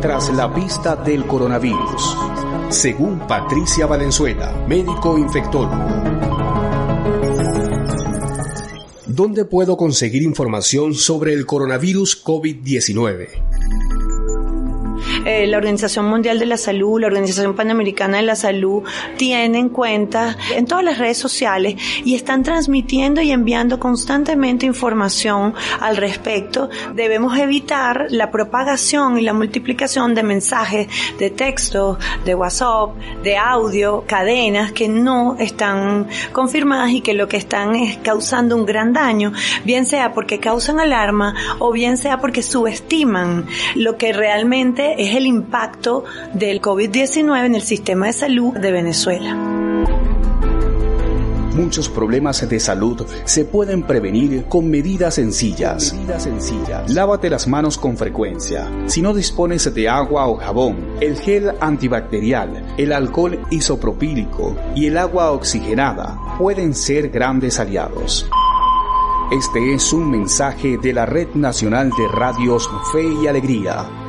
tras la pista del coronavirus. Según Patricia Valenzuela, médico infectólogo. ¿Dónde puedo conseguir información sobre el coronavirus COVID-19? Eh, la Organización Mundial de la Salud, la Organización Panamericana de la Salud, tienen cuenta en todas las redes sociales y están transmitiendo y enviando constantemente información al respecto. Debemos evitar la propagación y la multiplicación de mensajes de texto, de WhatsApp, de audio, cadenas que no están confirmadas y que lo que están es causando un gran daño, bien sea porque causan alarma o bien sea porque subestiman lo que realmente es el impacto del COVID-19 en el sistema de salud de Venezuela. Muchos problemas de salud se pueden prevenir con medidas sencillas. medidas sencillas. Lávate las manos con frecuencia. Si no dispones de agua o jabón, el gel antibacterial, el alcohol isopropílico y el agua oxigenada pueden ser grandes aliados. Este es un mensaje de la Red Nacional de Radios Fe y Alegría